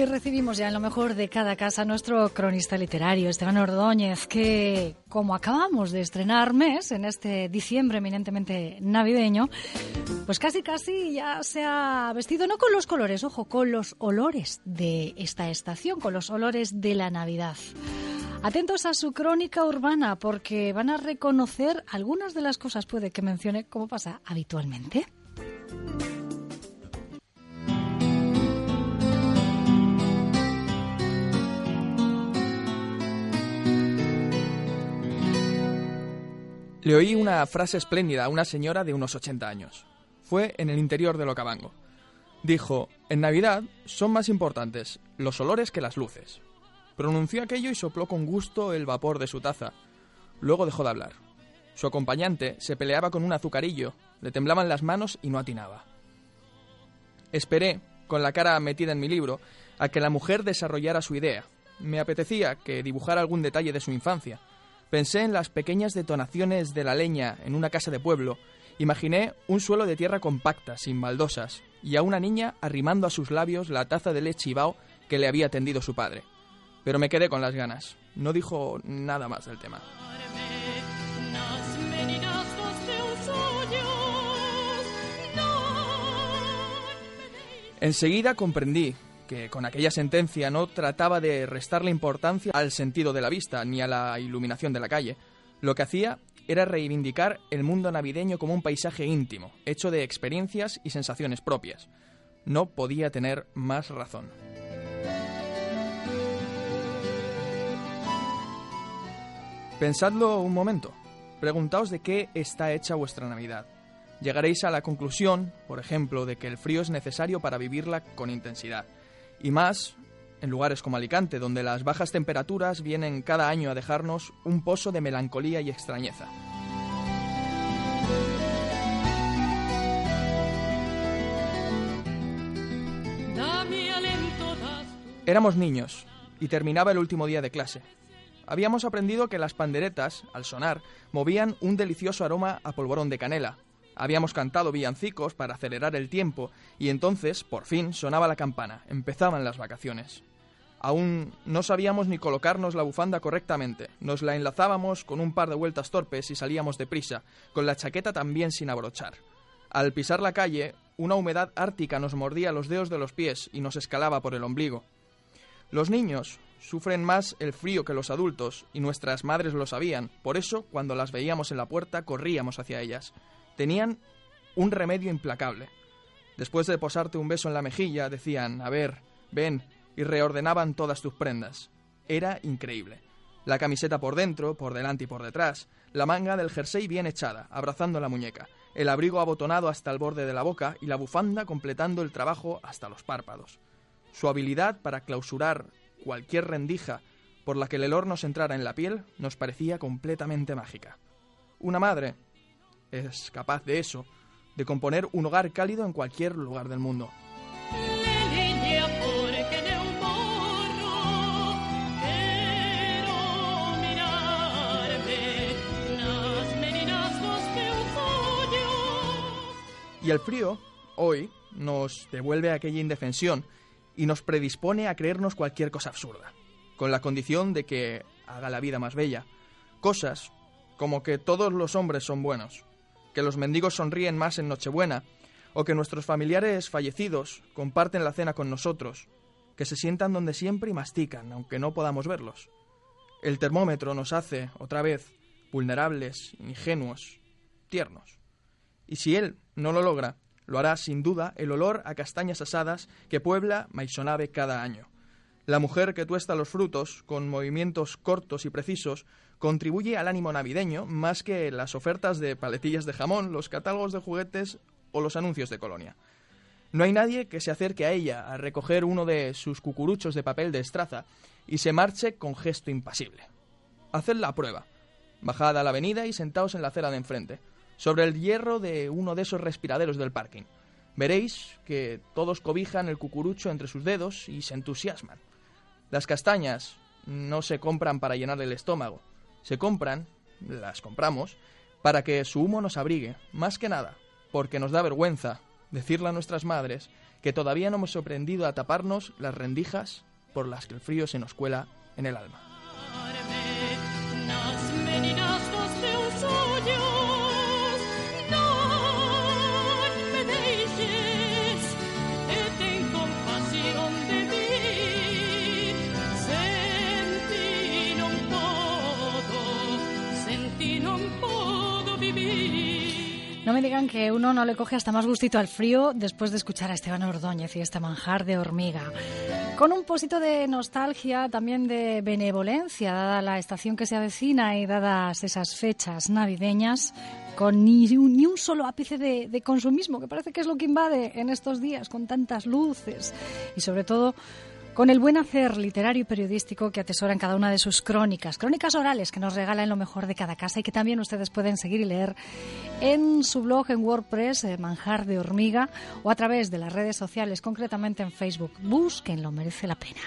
Y recibimos ya en lo mejor de cada casa nuestro cronista literario, Esteban Ordóñez, que como acabamos de estrenar mes en este diciembre eminentemente navideño, pues casi casi ya se ha vestido no con los colores, ojo, con los olores de esta estación, con los olores de la Navidad. Atentos a su crónica urbana porque van a reconocer algunas de las cosas, puede que mencione, como pasa habitualmente. Le oí una frase espléndida a una señora de unos 80 años. Fue en el interior de Locabango. Dijo, en Navidad son más importantes los olores que las luces. Pronunció aquello y sopló con gusto el vapor de su taza. Luego dejó de hablar. Su acompañante se peleaba con un azucarillo, le temblaban las manos y no atinaba. Esperé, con la cara metida en mi libro, a que la mujer desarrollara su idea. Me apetecía que dibujara algún detalle de su infancia Pensé en las pequeñas detonaciones de la leña en una casa de pueblo, imaginé un suelo de tierra compacta, sin baldosas, y a una niña arrimando a sus labios la taza de leche y bao que le había tendido su padre. Pero me quedé con las ganas. No dijo nada más del tema. Enseguida comprendí que con aquella sentencia no trataba de restarle importancia al sentido de la vista ni a la iluminación de la calle. Lo que hacía era reivindicar el mundo navideño como un paisaje íntimo, hecho de experiencias y sensaciones propias. No podía tener más razón. Pensadlo un momento. Preguntaos de qué está hecha vuestra Navidad. Llegaréis a la conclusión, por ejemplo, de que el frío es necesario para vivirla con intensidad y más en lugares como Alicante, donde las bajas temperaturas vienen cada año a dejarnos un pozo de melancolía y extrañeza. Éramos niños y terminaba el último día de clase. Habíamos aprendido que las panderetas, al sonar, movían un delicioso aroma a polvorón de canela, Habíamos cantado villancicos para acelerar el tiempo y entonces, por fin, sonaba la campana. Empezaban las vacaciones. Aún no sabíamos ni colocarnos la bufanda correctamente. Nos la enlazábamos con un par de vueltas torpes y salíamos deprisa, con la chaqueta también sin abrochar. Al pisar la calle, una humedad ártica nos mordía los dedos de los pies y nos escalaba por el ombligo. Los niños sufren más el frío que los adultos, y nuestras madres lo sabían, por eso, cuando las veíamos en la puerta, corríamos hacia ellas tenían un remedio implacable. Después de posarte un beso en la mejilla, decían, a ver, ven, y reordenaban todas tus prendas. Era increíble. La camiseta por dentro, por delante y por detrás, la manga del jersey bien echada, abrazando la muñeca, el abrigo abotonado hasta el borde de la boca y la bufanda completando el trabajo hasta los párpados. Su habilidad para clausurar cualquier rendija por la que el olor nos entrara en la piel nos parecía completamente mágica. Una madre, es capaz de eso, de componer un hogar cálido en cualquier lugar del mundo. Y el frío, hoy, nos devuelve aquella indefensión y nos predispone a creernos cualquier cosa absurda, con la condición de que haga la vida más bella. Cosas como que todos los hombres son buenos, que los mendigos sonríen más en Nochebuena, o que nuestros familiares fallecidos comparten la cena con nosotros, que se sientan donde siempre y mastican, aunque no podamos verlos. El termómetro nos hace, otra vez, vulnerables, ingenuos, tiernos. Y si él no lo logra, lo hará sin duda el olor a castañas asadas que puebla Maisonave cada año. La mujer que tuesta los frutos, con movimientos cortos y precisos, contribuye al ánimo navideño más que las ofertas de paletillas de jamón, los catálogos de juguetes o los anuncios de colonia. No hay nadie que se acerque a ella a recoger uno de sus cucuruchos de papel de estraza y se marche con gesto impasible. Haced la prueba. Bajad a la avenida y sentaos en la acera de enfrente, sobre el hierro de uno de esos respiraderos del parking. Veréis que todos cobijan el cucurucho entre sus dedos y se entusiasman. Las castañas no se compran para llenar el estómago, se compran, las compramos, para que su humo nos abrigue, más que nada, porque nos da vergüenza decirle a nuestras madres que todavía no hemos aprendido a taparnos las rendijas por las que el frío se nos cuela en el alma. No me digan que uno no le coge hasta más gustito al frío después de escuchar a Esteban Ordóñez y este manjar de hormiga. Con un poquito de nostalgia, también de benevolencia, dada la estación que se avecina y dadas esas fechas navideñas, con ni un, solo ápice de consumismo, que parece que es lo que invade en estos días, con tantas luces y sobre todo con el buen hacer literario y periodístico que atesora en cada una de sus crónicas, crónicas orales que nos regala en lo mejor de cada casa y que también ustedes pueden seguir y leer en su blog en WordPress, eh, Manjar de Hormiga, o a través de las redes sociales, concretamente en Facebook. Busquen, lo merece la pena.